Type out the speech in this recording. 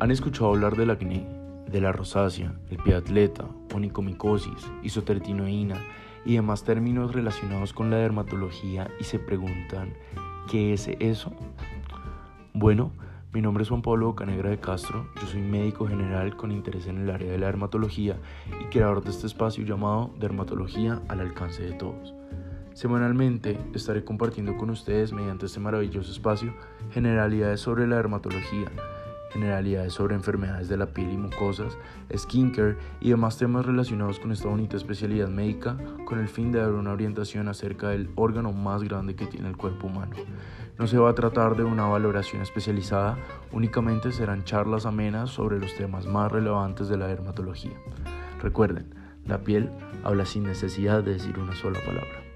¿Han escuchado hablar del acné, de la rosácea, el pie atleta, onicomicosis, isotretinoína y demás términos relacionados con la dermatología y se preguntan, ¿qué es eso? Bueno, mi nombre es Juan Pablo Canegra de Castro, yo soy médico general con interés en el área de la dermatología y creador de este espacio llamado Dermatología al alcance de todos. Semanalmente estaré compartiendo con ustedes mediante este maravilloso espacio generalidades sobre la dermatología, generalidades sobre enfermedades de la piel y mucosas, skincare y demás temas relacionados con esta bonita especialidad médica con el fin de dar una orientación acerca del órgano más grande que tiene el cuerpo humano. No se va a tratar de una valoración especializada, únicamente serán charlas amenas sobre los temas más relevantes de la dermatología. Recuerden, la piel habla sin necesidad de decir una sola palabra.